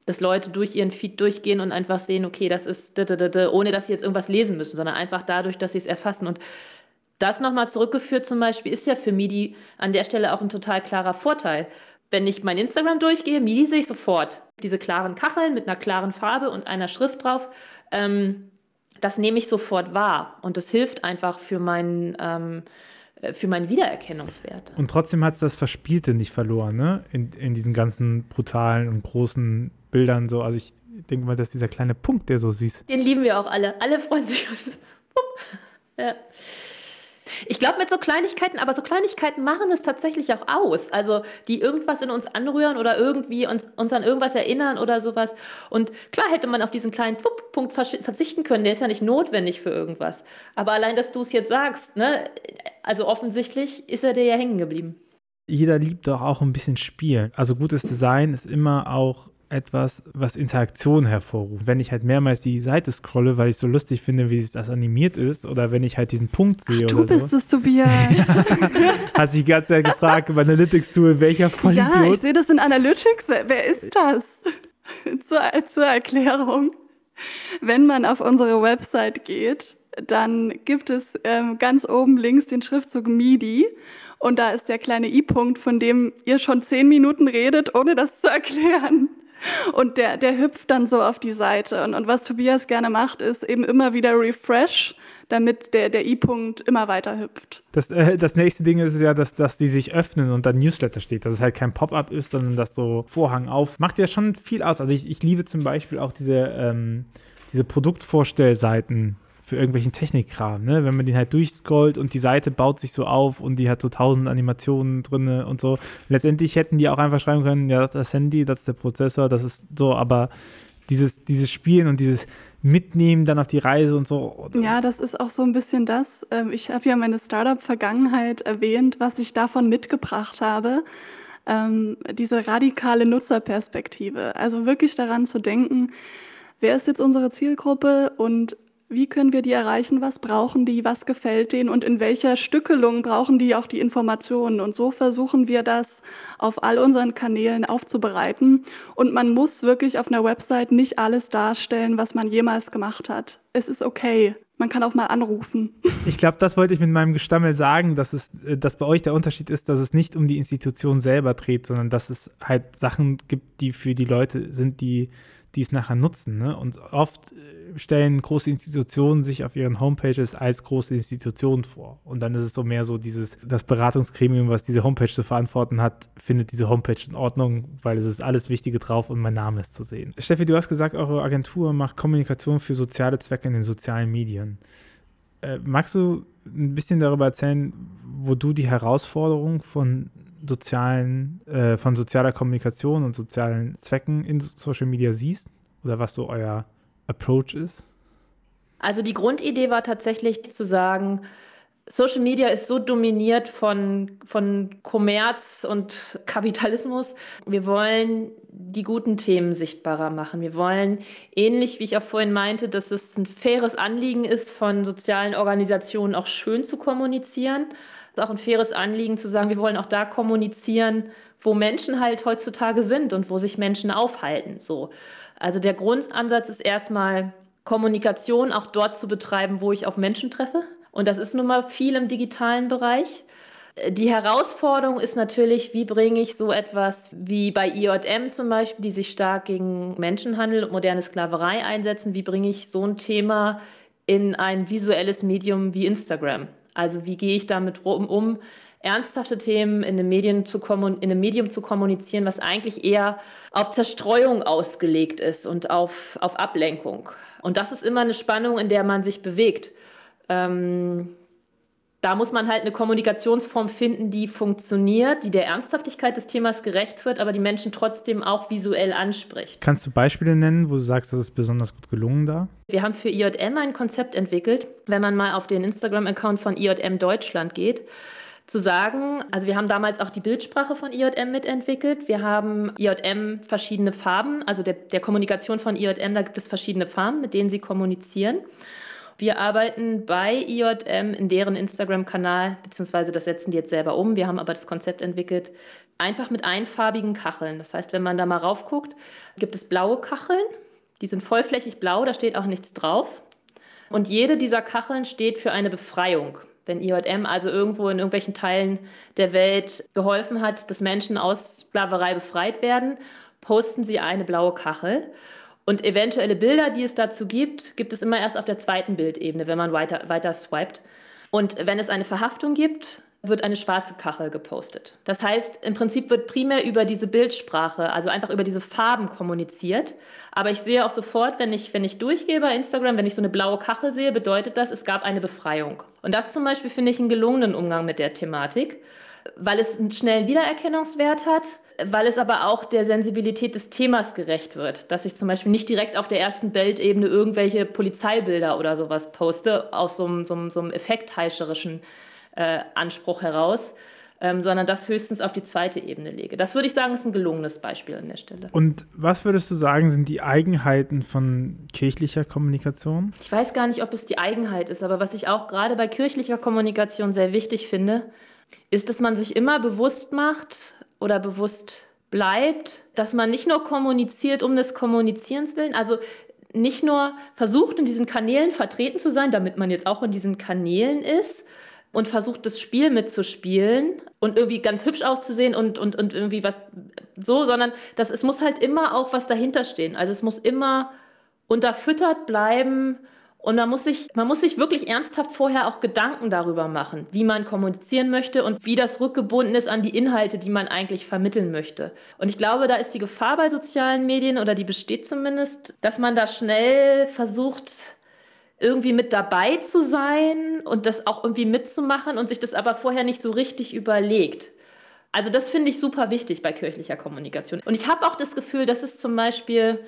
dass Leute durch ihren Feed durchgehen und einfach sehen, okay, das ist, ohne dass sie jetzt irgendwas lesen müssen, sondern einfach dadurch, dass sie es erfassen. Und das nochmal zurückgeführt zum Beispiel ist ja für MIDI an der Stelle auch ein total klarer Vorteil. Wenn ich mein Instagram durchgehe, MIDI sehe ich sofort. Diese klaren Kacheln mit einer klaren Farbe und einer Schrift drauf, ähm, das nehme ich sofort wahr. Und das hilft einfach für meinen, ähm, äh, für meinen Wiedererkennungswert.
Und trotzdem hat es das Verspielte nicht verloren, ne? In, in diesen ganzen brutalen und großen Bildern so. Also ich denke mal, dass dieser kleine Punkt, der so süß.
Den lieben wir auch alle. Alle freuen sich. ja. Ich glaube mit so Kleinigkeiten, aber so Kleinigkeiten machen es tatsächlich auch aus. Also die irgendwas in uns anrühren oder irgendwie uns, uns an irgendwas erinnern oder sowas. Und klar hätte man auf diesen kleinen Punkt verzichten können, der ist ja nicht notwendig für irgendwas. Aber allein, dass du es jetzt sagst, ne, also offensichtlich ist er dir ja hängen geblieben.
Jeder liebt doch auch ein bisschen Spielen. Also gutes Design ist immer auch etwas, was Interaktion hervorruft. Wenn ich halt mehrmals die Seite scrolle, weil ich so lustig finde, wie das animiert ist, oder wenn ich halt diesen Punkt sehe Ach,
du oder
bist
es, Tobias.
Hast dich die ganze Zeit gefragt im Analytics-Tool, welcher Vollidiot?
Ja, ich sehe das in Analytics. Wer, wer ist das? zur, zur Erklärung. Wenn man auf unsere Website geht, dann gibt es ähm, ganz oben links den Schriftzug MIDI und da ist der kleine i-Punkt, von dem ihr schon zehn Minuten redet, ohne das zu erklären. Und der, der hüpft dann so auf die Seite. Und, und was Tobias gerne macht, ist eben immer wieder Refresh, damit der, der I-Punkt immer weiter hüpft.
Das, äh, das nächste Ding ist ja, dass, dass die sich öffnen und dann Newsletter steht, dass es halt kein Pop-up ist, sondern das so Vorhang auf. Macht ja schon viel aus. Also ich, ich liebe zum Beispiel auch diese, ähm, diese Produktvorstellseiten für irgendwelchen Technikkram, ne? Wenn man den halt durchscrollt und die Seite baut sich so auf und die hat so tausend Animationen drin und so. Letztendlich hätten die auch einfach schreiben können, ja, das ist das Handy, das ist der Prozessor, das ist so, aber dieses, dieses Spielen und dieses Mitnehmen dann auf die Reise und so.
Ja, das ist auch so ein bisschen das. Ähm, ich habe ja meine Startup-Vergangenheit erwähnt, was ich davon mitgebracht habe. Ähm, diese radikale Nutzerperspektive. Also wirklich daran zu denken, wer ist jetzt unsere Zielgruppe und wie können wir die erreichen? Was brauchen die? Was gefällt denen? Und in welcher Stückelung brauchen die auch die Informationen? Und so versuchen wir das auf all unseren Kanälen aufzubereiten. Und man muss wirklich auf einer Website nicht alles darstellen, was man jemals gemacht hat. Es ist okay. Man kann auch mal anrufen.
Ich glaube, das wollte ich mit meinem Gestammel sagen, dass es, äh, dass bei euch der Unterschied ist, dass es nicht um die Institution selber dreht, sondern dass es halt Sachen gibt, die für die Leute sind, die die es nachher nutzen. Ne? Und oft äh, stellen große Institutionen sich auf ihren Homepages als große Institutionen vor. Und dann ist es so mehr so dieses, das Beratungsgremium, was diese Homepage zu verantworten hat, findet diese Homepage in Ordnung, weil es ist alles Wichtige drauf und mein Name ist zu sehen. Steffi, du hast gesagt, eure Agentur macht Kommunikation für soziale Zwecke in den sozialen Medien. Äh, magst du ein bisschen darüber erzählen, wo du die Herausforderung von sozialen, äh, von sozialer Kommunikation und sozialen Zwecken in Social Media siehst? Oder was so euer Approach ist?
Also die Grundidee war tatsächlich zu sagen, Social Media ist so dominiert von, von Kommerz und Kapitalismus. Wir wollen die guten Themen sichtbarer machen. Wir wollen, ähnlich wie ich auch vorhin meinte, dass es ein faires Anliegen ist, von sozialen Organisationen auch schön zu kommunizieren ist auch ein faires Anliegen zu sagen, wir wollen auch da kommunizieren, wo Menschen halt heutzutage sind und wo sich Menschen aufhalten. So. Also der Grundansatz ist erstmal Kommunikation auch dort zu betreiben, wo ich auf Menschen treffe. Und das ist nun mal viel im digitalen Bereich. Die Herausforderung ist natürlich, wie bringe ich so etwas wie bei IJM zum Beispiel, die sich stark gegen Menschenhandel und moderne Sklaverei einsetzen, wie bringe ich so ein Thema in ein visuelles Medium wie Instagram? Also wie gehe ich damit um, ernsthafte Themen in einem, Medien zu in einem Medium zu kommunizieren, was eigentlich eher auf Zerstreuung ausgelegt ist und auf, auf Ablenkung. Und das ist immer eine Spannung, in der man sich bewegt. Ähm, da muss man halt eine Kommunikationsform finden, die funktioniert, die der Ernsthaftigkeit des Themas gerecht wird, aber die Menschen trotzdem auch visuell anspricht.
Kannst du Beispiele nennen, wo du sagst, das ist besonders gut gelungen da?
Wir haben für IJM ein Konzept entwickelt, wenn man mal auf den Instagram-Account von IJM Deutschland geht zu sagen, also wir haben damals auch die Bildsprache von IJM mitentwickelt. Wir haben IJM verschiedene Farben, also der, der Kommunikation von IJM, da gibt es verschiedene Farben, mit denen sie kommunizieren. Wir arbeiten bei IJM in deren Instagram-Kanal, beziehungsweise das setzen die jetzt selber um. Wir haben aber das Konzept entwickelt, einfach mit einfarbigen Kacheln. Das heißt, wenn man da mal raufguckt, gibt es blaue Kacheln. Die sind vollflächig blau, da steht auch nichts drauf. Und jede dieser Kacheln steht für eine Befreiung. Wenn IJM also irgendwo in irgendwelchen Teilen der Welt geholfen hat, dass Menschen aus Sklaverei befreit werden, posten sie eine blaue Kachel. Und eventuelle Bilder, die es dazu gibt, gibt es immer erst auf der zweiten Bildebene, wenn man weiter, weiter swiped. Und wenn es eine Verhaftung gibt, wird eine schwarze Kachel gepostet. Das heißt, im Prinzip wird primär über diese Bildsprache, also einfach über diese Farben kommuniziert. Aber ich sehe auch sofort, wenn ich, wenn ich durchgehe bei Instagram, wenn ich so eine blaue Kachel sehe, bedeutet das, es gab eine Befreiung. Und das zum Beispiel finde ich einen gelungenen Umgang mit der Thematik, weil es einen schnellen Wiedererkennungswert hat, weil es aber auch der Sensibilität des Themas gerecht wird. Dass ich zum Beispiel nicht direkt auf der ersten Bildebene irgendwelche Polizeibilder oder sowas poste, aus so einem, so einem, so einem effektheischerischen äh, Anspruch heraus, ähm, sondern das höchstens auf die zweite Ebene lege. Das würde ich sagen, ist ein gelungenes Beispiel an der Stelle.
Und was würdest du sagen, sind die Eigenheiten von kirchlicher Kommunikation?
Ich weiß gar nicht, ob es die Eigenheit ist, aber was ich auch gerade bei kirchlicher Kommunikation sehr wichtig finde, ist, dass man sich immer bewusst macht oder bewusst bleibt, dass man nicht nur kommuniziert um des Kommunizierens willen, also nicht nur versucht, in diesen Kanälen vertreten zu sein, damit man jetzt auch in diesen Kanälen ist, und versucht, das Spiel mitzuspielen und irgendwie ganz hübsch auszusehen und, und, und irgendwie was so, sondern das, es muss halt immer auch was dahinter stehen. Also es muss immer unterfüttert bleiben und man muss, sich, man muss sich wirklich ernsthaft vorher auch Gedanken darüber machen, wie man kommunizieren möchte und wie das rückgebunden ist an die Inhalte, die man eigentlich vermitteln möchte. Und ich glaube, da ist die Gefahr bei sozialen Medien oder die besteht zumindest, dass man da schnell versucht, irgendwie mit dabei zu sein und das auch irgendwie mitzumachen und sich das aber vorher nicht so richtig überlegt. Also das finde ich super wichtig bei kirchlicher Kommunikation. Und ich habe auch das Gefühl, dass es zum Beispiel,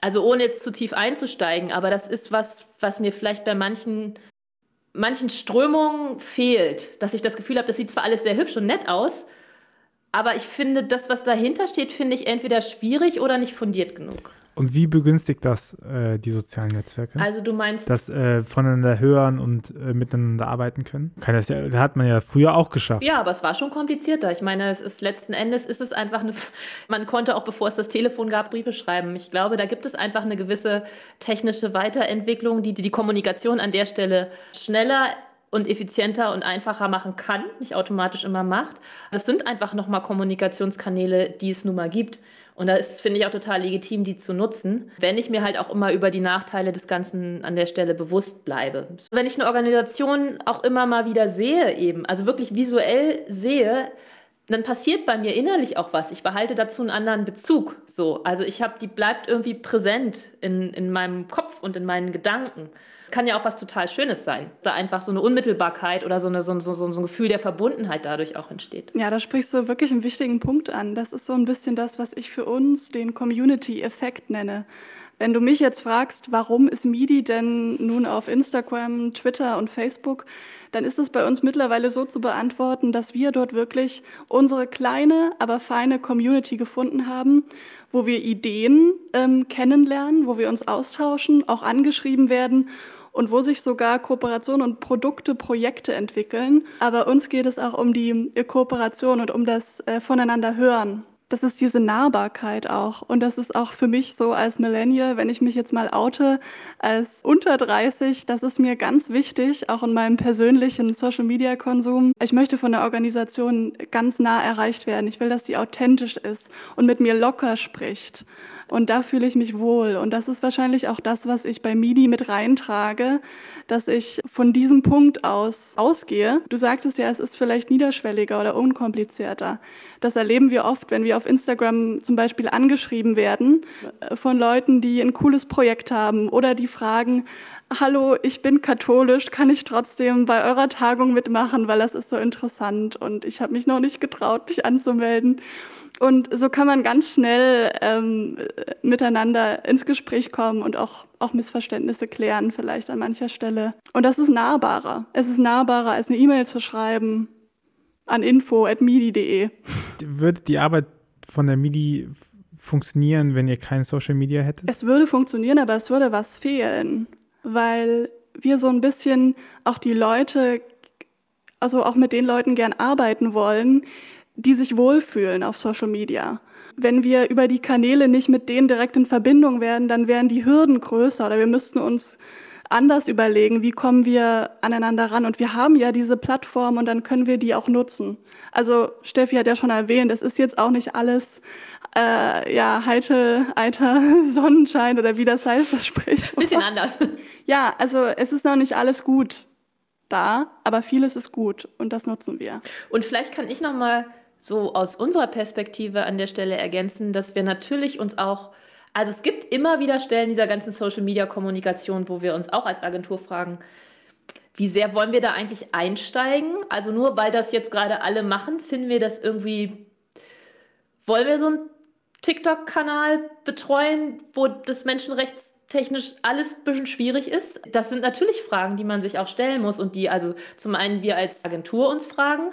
also ohne jetzt zu tief einzusteigen, aber das ist was, was mir vielleicht bei manchen, manchen Strömungen fehlt, dass ich das Gefühl habe, das sieht zwar alles sehr hübsch und nett aus, aber ich finde, das, was dahinter steht, finde ich entweder schwierig oder nicht fundiert genug.
Und wie begünstigt das äh, die sozialen Netzwerke?
Also du meinst,
dass äh, voneinander hören und äh, miteinander arbeiten können? Kann das ja, hat man ja früher auch geschafft.
Ja, aber es war schon komplizierter. Ich meine, es ist letzten Endes ist es einfach eine. Man konnte auch bevor es das Telefon gab Briefe schreiben. Ich glaube, da gibt es einfach eine gewisse technische Weiterentwicklung, die die Kommunikation an der Stelle schneller und effizienter und einfacher machen kann, nicht automatisch immer macht. Das sind einfach nochmal Kommunikationskanäle, die es nun mal gibt. Und da ist, finde ich, auch total legitim, die zu nutzen, wenn ich mir halt auch immer über die Nachteile des Ganzen an der Stelle bewusst bleibe. Wenn ich eine Organisation auch immer mal wieder sehe, eben, also wirklich visuell sehe, dann passiert bei mir innerlich auch was. Ich behalte dazu einen anderen Bezug. So, also ich habe, die bleibt irgendwie präsent in, in meinem Kopf und in meinen Gedanken kann ja auch was total Schönes sein. Da einfach so eine Unmittelbarkeit oder so, eine, so, so, so ein Gefühl der Verbundenheit dadurch auch entsteht.
Ja, da sprichst du wirklich einen wichtigen Punkt an. Das ist so ein bisschen das, was ich für uns den Community-Effekt nenne. Wenn du mich jetzt fragst, warum ist MIDI denn nun auf Instagram, Twitter und Facebook, dann ist es bei uns mittlerweile so zu beantworten, dass wir dort wirklich unsere kleine, aber feine Community gefunden haben, wo wir Ideen ähm, kennenlernen, wo wir uns austauschen, auch angeschrieben werden und wo sich sogar Kooperationen und Produkte, Projekte entwickeln. Aber uns geht es auch um die Kooperation und um das äh, Voneinander hören das ist diese Nahbarkeit auch. Und das ist auch für mich so als Millennial, wenn ich mich jetzt mal oute, als unter 30, das ist mir ganz wichtig, auch in meinem persönlichen Social-Media-Konsum. Ich möchte von der Organisation ganz nah erreicht werden. Ich will, dass die authentisch ist und mit mir locker spricht. Und da fühle ich mich wohl. Und das ist wahrscheinlich auch das, was ich bei MIDI mit reintrage, dass ich von diesem Punkt aus ausgehe. Du sagtest ja, es ist vielleicht niederschwelliger oder unkomplizierter. Das erleben wir oft, wenn wir auf Instagram zum Beispiel angeschrieben werden äh, von Leuten, die ein cooles Projekt haben oder die fragen, Hallo, ich bin katholisch, kann ich trotzdem bei eurer Tagung mitmachen, weil das ist so interessant und ich habe mich noch nicht getraut, mich anzumelden. Und so kann man ganz schnell ähm, miteinander ins Gespräch kommen und auch, auch Missverständnisse klären, vielleicht an mancher Stelle. Und das ist nahbarer. Es ist nahbarer, als eine E-Mail zu schreiben an info.midi.de.
Würde die Arbeit von der MIDI funktionieren, wenn ihr kein Social Media hättet?
Es würde funktionieren, aber es würde was fehlen, weil wir so ein bisschen auch die Leute, also auch mit den Leuten gern arbeiten wollen, die sich wohlfühlen auf Social Media. Wenn wir über die Kanäle nicht mit denen direkt in Verbindung werden, dann wären die Hürden größer oder wir müssten uns anders überlegen, wie kommen wir aneinander ran. Und wir haben ja diese Plattform und dann können wir die auch nutzen. Also Steffi hat ja schon erwähnt, es ist jetzt auch nicht alles äh, ja, heitel, eiter Sonnenschein oder wie das heißt, das Sprichwort.
Bisschen anders.
Ja, also es ist noch nicht alles gut. da, aber vieles ist gut und das nutzen wir.
Und vielleicht kann ich noch mal so aus unserer Perspektive an der Stelle ergänzen, dass wir natürlich uns auch also es gibt immer wieder Stellen dieser ganzen Social-Media-Kommunikation, wo wir uns auch als Agentur fragen, wie sehr wollen wir da eigentlich einsteigen? Also nur weil das jetzt gerade alle machen, finden wir das irgendwie, wollen wir so einen TikTok-Kanal betreuen, wo das menschenrechtstechnisch alles ein bisschen schwierig ist? Das sind natürlich Fragen, die man sich auch stellen muss und die also zum einen wir als Agentur uns fragen,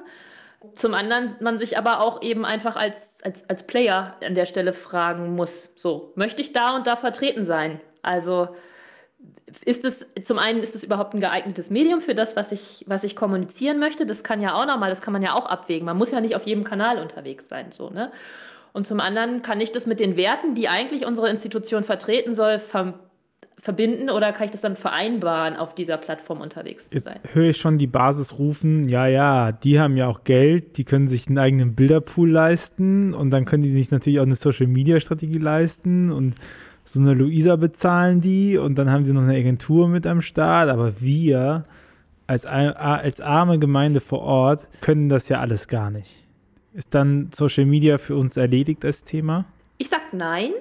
zum anderen man sich aber auch eben einfach als, als, als Player an der Stelle fragen muss, so, möchte ich da und da vertreten sein? Also ist es, zum einen ist es überhaupt ein geeignetes Medium für das, was ich, was ich kommunizieren möchte? Das kann ja auch nochmal, das kann man ja auch abwägen. Man muss ja nicht auf jedem Kanal unterwegs sein, so, ne? Und zum anderen kann ich das mit den Werten, die eigentlich unsere Institution vertreten soll, ver verbinden oder kann ich das dann vereinbaren, auf dieser Plattform unterwegs zu sein?
Jetzt höre ich schon die Basis rufen, ja, ja, die haben ja auch Geld, die können sich einen eigenen Bilderpool leisten und dann können die sich natürlich auch eine Social-Media-Strategie leisten und so eine Luisa bezahlen die und dann haben sie noch eine Agentur mit am Start, aber wir als, als arme Gemeinde vor Ort können das ja alles gar nicht. Ist dann Social Media für uns erledigt als Thema?
Ich sag nein.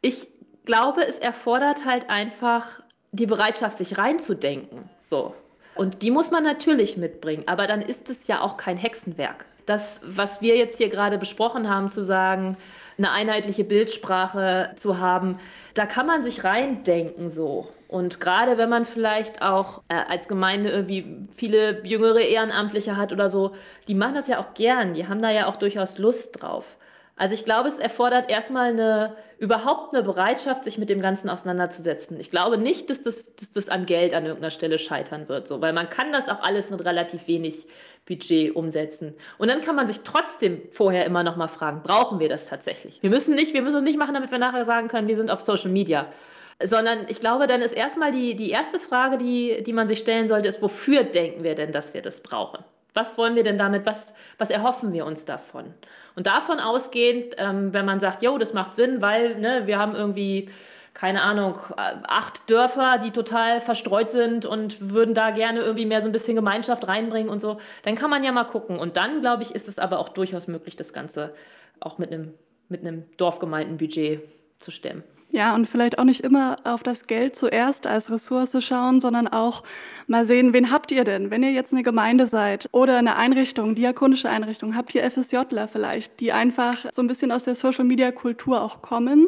Ich glaube, es erfordert halt einfach die Bereitschaft, sich reinzudenken. So. Und die muss man natürlich mitbringen. Aber dann ist es ja auch kein Hexenwerk. Das, was wir jetzt hier gerade besprochen haben, zu sagen, eine einheitliche Bildsprache zu haben, da kann man sich reindenken so. Und gerade wenn man vielleicht auch äh, als Gemeinde irgendwie viele jüngere Ehrenamtliche hat oder so, die machen das ja auch gern, die haben da ja auch durchaus Lust drauf. Also ich glaube, es erfordert erstmal eine, überhaupt eine Bereitschaft, sich mit dem Ganzen auseinanderzusetzen. Ich glaube nicht, dass das, dass das an Geld an irgendeiner Stelle scheitern wird, so, weil man kann das auch alles mit relativ wenig Budget umsetzen. Und dann kann man sich trotzdem vorher immer noch mal fragen, brauchen wir das tatsächlich? Wir müssen nicht, wir müssen es nicht machen, damit wir nachher sagen können, wir sind auf Social Media. Sondern ich glaube, dann ist erstmal die, die erste Frage, die, die man sich stellen sollte, ist, wofür denken wir denn, dass wir das brauchen? Was wollen wir denn damit? Was, was erhoffen wir uns davon? Und davon ausgehend, ähm, wenn man sagt, jo, das macht Sinn, weil ne, wir haben irgendwie, keine Ahnung, acht Dörfer, die total verstreut sind und würden da gerne irgendwie mehr so ein bisschen Gemeinschaft reinbringen und so, dann kann man ja mal gucken. Und dann, glaube ich, ist es aber auch durchaus möglich, das Ganze auch mit einem, mit einem Dorfgemeindenbudget zu stemmen.
Ja, und vielleicht auch nicht immer auf das Geld zuerst als Ressource schauen, sondern auch mal sehen, wen habt ihr denn? Wenn ihr jetzt eine Gemeinde seid oder eine Einrichtung, diakonische Einrichtung, habt ihr FSJler vielleicht, die einfach so ein bisschen aus der Social-Media-Kultur auch kommen,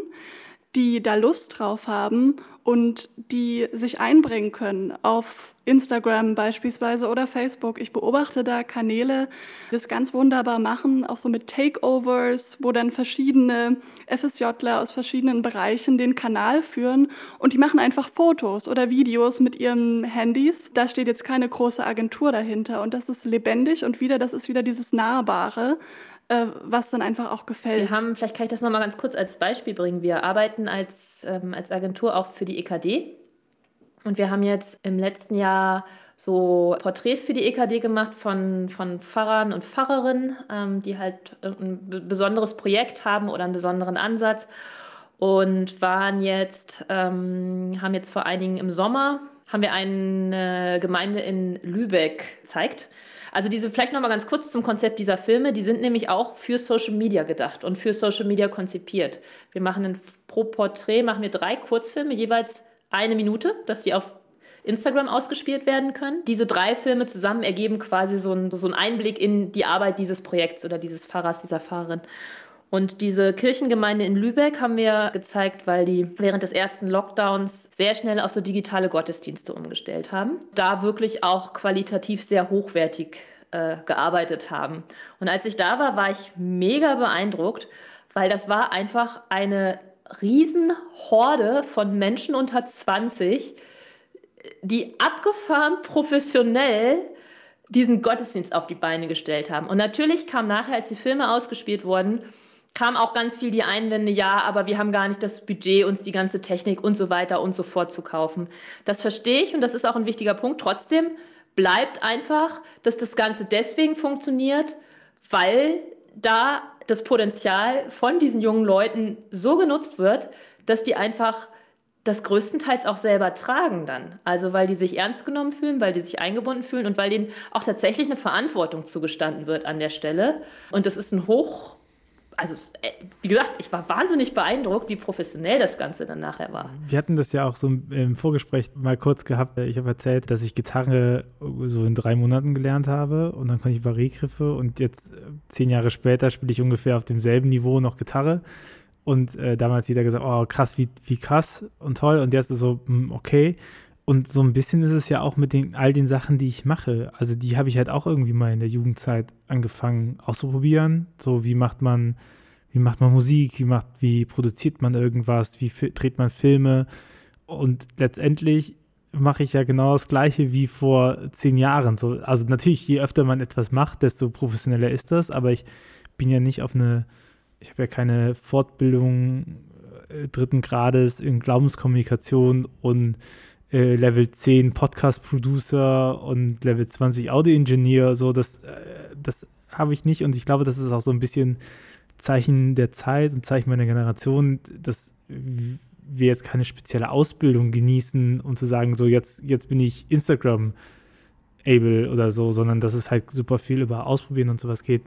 die da Lust drauf haben und die sich einbringen können auf Instagram beispielsweise oder Facebook. Ich beobachte da Kanäle, die das ganz wunderbar machen, auch so mit Takeovers, wo dann verschiedene FSJler aus verschiedenen Bereichen den Kanal führen und die machen einfach Fotos oder Videos mit ihren Handys. Da steht jetzt keine große Agentur dahinter und das ist lebendig und wieder, das ist wieder dieses Nahbare äh, was dann einfach auch gefällt.
Wir haben, vielleicht kann ich das nochmal ganz kurz als Beispiel bringen. Wir arbeiten als, ähm, als Agentur auch für die EKD. Und wir haben jetzt im letzten Jahr so Porträts für die EKD gemacht von, von Pfarrern und Pfarrerinnen, ähm, die halt ein besonderes Projekt haben oder einen besonderen Ansatz. Und waren jetzt, ähm, haben jetzt vor einigen im Sommer, haben wir eine Gemeinde in Lübeck gezeigt also diese vielleicht noch mal ganz kurz zum Konzept dieser Filme, die sind nämlich auch für Social Media gedacht und für Social Media konzipiert. Wir machen ein, pro Porträt machen wir drei Kurzfilme, jeweils eine Minute, dass die auf Instagram ausgespielt werden können. Diese drei Filme zusammen ergeben quasi so einen, so einen Einblick in die Arbeit dieses Projekts oder dieses Pfarrers, dieser Fahrerin. Und diese Kirchengemeinde in Lübeck haben wir gezeigt, weil die während des ersten Lockdowns sehr schnell auf so digitale Gottesdienste umgestellt haben. Da wirklich auch qualitativ sehr hochwertig äh, gearbeitet haben. Und als ich da war, war ich mega beeindruckt, weil das war einfach eine Riesenhorde von Menschen unter 20, die abgefahren professionell diesen Gottesdienst auf die Beine gestellt haben. Und natürlich kam nachher, als die Filme ausgespielt wurden, kam auch ganz viel die Einwände, ja, aber wir haben gar nicht das Budget, uns die ganze Technik und so weiter und so fort zu kaufen. Das verstehe ich und das ist auch ein wichtiger Punkt. Trotzdem bleibt einfach, dass das Ganze deswegen funktioniert, weil da das Potenzial von diesen jungen Leuten so genutzt wird, dass die einfach das größtenteils auch selber tragen dann. Also weil die sich ernst genommen fühlen, weil die sich eingebunden fühlen und weil denen auch tatsächlich eine Verantwortung zugestanden wird an der Stelle. Und das ist ein hoch also äh, wie gesagt, ich war wahnsinnig beeindruckt, wie professionell das Ganze dann nachher war.
Wir hatten das ja auch so im Vorgespräch mal kurz gehabt. Ich habe erzählt, dass ich Gitarre so in drei Monaten gelernt habe und dann konnte ich Barré-Griffe und jetzt äh, zehn Jahre später spiele ich ungefähr auf demselben Niveau noch Gitarre. Und äh, damals hat jeder gesagt, oh krass, wie, wie krass und toll. Und jetzt ist so, hm, okay. Und so ein bisschen ist es ja auch mit den, all den Sachen, die ich mache. Also die habe ich halt auch irgendwie mal in der Jugendzeit angefangen auszuprobieren. So wie macht man, wie macht man Musik, wie macht, wie produziert man irgendwas, wie dreht man Filme. Und letztendlich mache ich ja genau das Gleiche wie vor zehn Jahren. So, also natürlich, je öfter man etwas macht, desto professioneller ist das. Aber ich bin ja nicht auf eine, ich habe ja keine Fortbildung äh, dritten Grades in Glaubenskommunikation und äh, Level 10 Podcast-Producer und Level 20 Audio-Engineer. So, das, äh, das habe ich nicht und ich glaube, das ist auch so ein bisschen Zeichen der Zeit und Zeichen meiner Generation, dass wir jetzt keine spezielle Ausbildung genießen, um zu sagen, so jetzt, jetzt bin ich Instagram able oder so, sondern dass es halt super viel über Ausprobieren und sowas geht.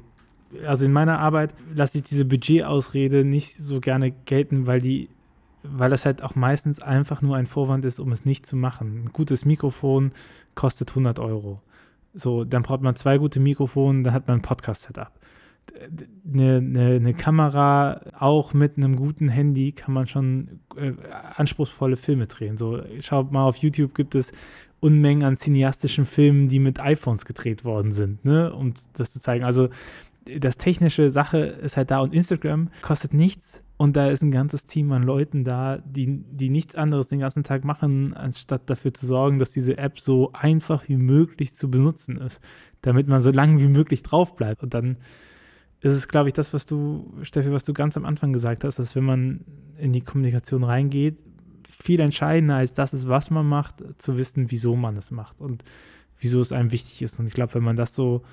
Also in meiner Arbeit lasse ich diese Budgetausrede nicht so gerne gelten, weil die weil das halt auch meistens einfach nur ein Vorwand ist, um es nicht zu machen. Ein gutes Mikrofon kostet 100 Euro. So, dann braucht man zwei gute Mikrofone, dann hat man ein Podcast-Setup. Eine, eine, eine, Kamera, auch mit einem guten Handy, kann man schon äh, anspruchsvolle Filme drehen. So, schaut mal auf YouTube, gibt es Unmengen an cineastischen Filmen, die mit iPhones gedreht worden sind, ne? um das zu zeigen. Also, das technische Sache ist halt da und Instagram kostet nichts und da ist ein ganzes Team an Leuten da, die, die nichts anderes den ganzen Tag machen, anstatt dafür zu sorgen, dass diese App so einfach wie möglich zu benutzen ist, damit man so lange wie möglich drauf bleibt. Und dann ist es, glaube ich, das, was du, Steffi, was du ganz am Anfang gesagt hast, dass wenn man in die Kommunikation reingeht, viel entscheidender als das ist, was man macht, zu wissen, wieso man es macht und wieso es einem wichtig ist. Und ich glaube, wenn man das so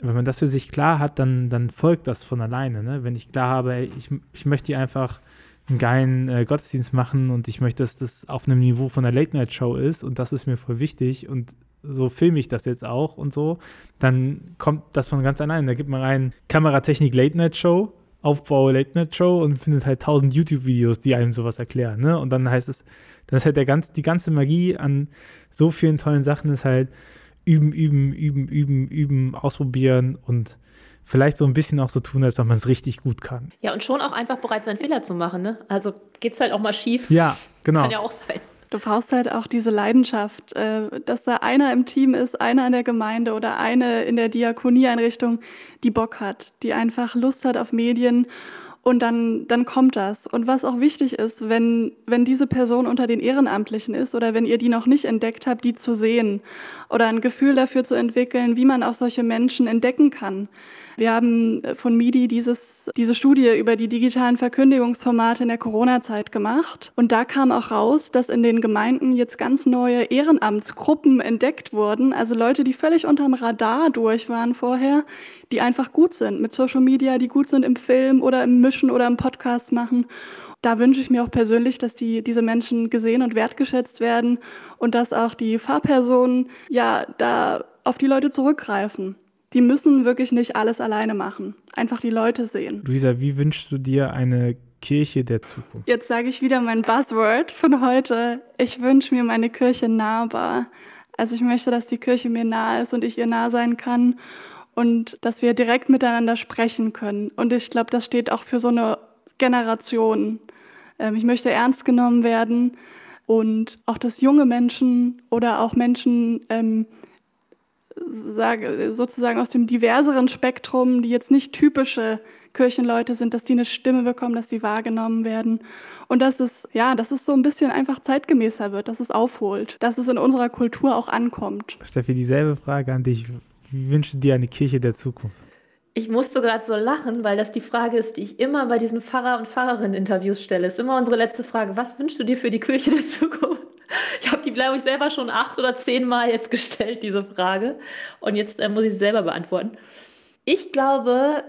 wenn man das für sich klar hat, dann, dann folgt das von alleine. Ne? Wenn ich klar habe, ey, ich, ich möchte hier einfach einen geilen äh, Gottesdienst machen und ich möchte, dass das auf einem Niveau von einer Late-Night-Show ist und das ist mir voll wichtig und so filme ich das jetzt auch und so, dann kommt das von ganz alleine. Da gibt man rein Kameratechnik Late-Night-Show, Aufbau Late-Night-Show und findet halt tausend YouTube-Videos, die einem sowas erklären. Ne? Und dann heißt es, dann ist halt der ganz, die ganze Magie an so vielen tollen Sachen ist halt, üben, üben, üben, üben, üben, ausprobieren und vielleicht so ein bisschen auch so tun, als ob man es richtig gut kann.
Ja, und schon auch einfach bereit sein, Fehler zu machen. Ne? Also geht es halt auch mal schief.
Ja, genau.
Kann ja auch sein.
Du brauchst halt auch diese Leidenschaft, äh, dass da einer im Team ist, einer in der Gemeinde oder eine in der Diakonieeinrichtung, die Bock hat, die einfach Lust hat auf Medien und dann, dann kommt das. Und was auch wichtig ist, wenn, wenn diese Person unter den Ehrenamtlichen ist oder wenn ihr die noch nicht entdeckt habt, die zu sehen oder ein Gefühl dafür zu entwickeln, wie man auch solche Menschen entdecken kann. Wir haben äh, von MIDI dieses, diese Studie über die digitalen Verkündigungsformate in der Corona-Zeit gemacht. Und da kam auch raus, dass in den Gemeinden jetzt ganz neue Ehrenamtsgruppen entdeckt wurden. Also Leute, die völlig unterm Radar durch waren vorher, die einfach gut sind mit Social Media, die gut sind im Film oder im Mischen oder im Podcast machen. Da wünsche ich mir auch persönlich, dass die, diese Menschen gesehen und wertgeschätzt werden und dass auch die Fahrpersonen ja da auf die Leute zurückgreifen. Die müssen wirklich nicht alles alleine machen. Einfach die Leute sehen.
Luisa, wie wünschst du dir eine Kirche der Zukunft?
Jetzt sage ich wieder mein Buzzword von heute. Ich wünsche mir meine Kirche nahbar. Also ich möchte, dass die Kirche mir nah ist und ich ihr nah sein kann und dass wir direkt miteinander sprechen können. Und ich glaube, das steht auch für so eine Generation. Ähm, ich möchte ernst genommen werden und auch, dass junge Menschen oder auch Menschen ähm, sozusagen aus dem diverseren Spektrum, die jetzt nicht typische Kirchenleute sind, dass die eine Stimme bekommen, dass sie wahrgenommen werden und dass es ja, dass es so ein bisschen einfach zeitgemäßer wird, dass es aufholt, dass es in unserer Kultur auch ankommt.
Steffi, dieselbe Frage an dich. Wie wünschst du dir eine Kirche der Zukunft?
Ich musste gerade so lachen, weil das die Frage ist, die ich immer bei diesen Pfarrer- und Pfarrerinnen-Interviews stelle. Ist immer unsere letzte Frage. Was wünschst du dir für die Kirche der Zukunft? Ich habe die, glaube ich, selber schon acht oder zehn Mal jetzt gestellt, diese Frage. Und jetzt äh, muss ich sie selber beantworten. Ich glaube,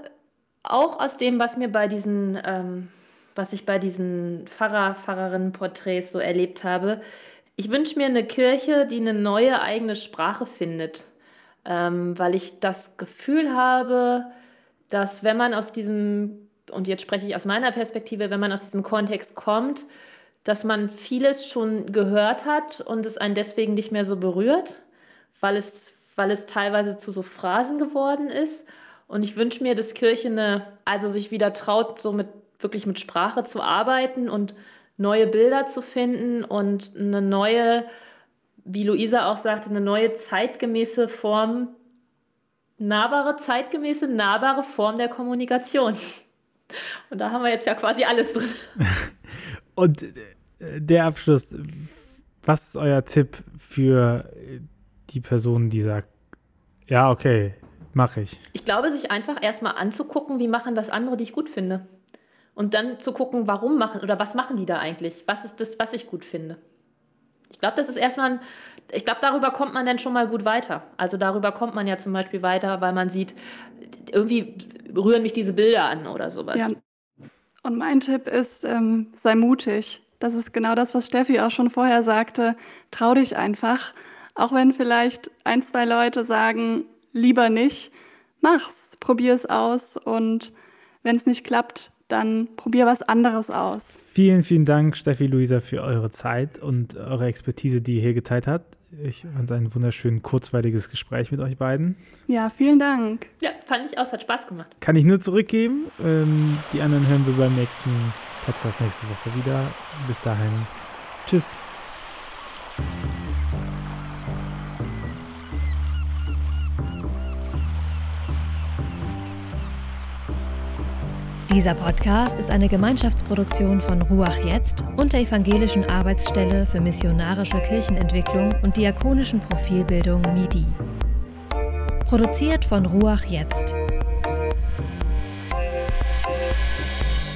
auch aus dem, was mir bei diesen ähm, was ich bei diesen Pfarrer, Pfarrerinnen-Porträts so erlebt habe. Ich wünsche mir eine Kirche, die eine neue eigene Sprache findet, ähm, weil ich das Gefühl habe, dass wenn man aus diesem, und jetzt spreche ich aus meiner Perspektive, wenn man aus diesem Kontext kommt, dass man vieles schon gehört hat und es einen deswegen nicht mehr so berührt, weil es, weil es teilweise zu so Phrasen geworden ist. Und ich wünsche mir, dass Kirche eine, also sich wieder traut, so mit wirklich mit Sprache zu arbeiten und neue Bilder zu finden und eine neue, wie Luisa auch sagte, eine neue zeitgemäße Form, nahbare, zeitgemäße, nahbare Form der Kommunikation. Und da haben wir jetzt ja quasi alles drin.
Und der Abschluss, was ist euer Tipp für die Person, die sagt, ja, okay, mache ich?
Ich glaube, sich einfach erstmal anzugucken, wie machen das andere, die ich gut finde und dann zu gucken, warum machen oder was machen die da eigentlich? Was ist das, was ich gut finde? Ich glaube, das ist erstmal ein, ich glaube, darüber kommt man dann schon mal gut weiter. Also darüber kommt man ja zum Beispiel weiter, weil man sieht, irgendwie rühren mich diese Bilder an oder sowas. Ja.
Und mein Tipp ist, ähm, sei mutig. Das ist genau das, was Steffi auch schon vorher sagte. Trau dich einfach. Auch wenn vielleicht ein, zwei Leute sagen, lieber nicht, mach's, probier es aus und wenn es nicht klappt, dann probier was anderes aus.
Vielen, vielen Dank, Steffi Luisa, für eure Zeit und eure Expertise, die ihr hier geteilt habt. Ich fand es ein wunderschön kurzweiliges Gespräch mit euch beiden.
Ja, vielen Dank.
Ja, fand ich auch, es hat Spaß gemacht.
Kann ich nur zurückgeben. Ähm, die anderen hören wir beim nächsten Podcast nächste Woche wieder. Bis dahin. Tschüss.
Dieser Podcast ist eine Gemeinschaftsproduktion von Ruach Jetzt und der Evangelischen Arbeitsstelle für missionarische Kirchenentwicklung und diakonischen Profilbildung MIDI. Produziert von Ruach Jetzt.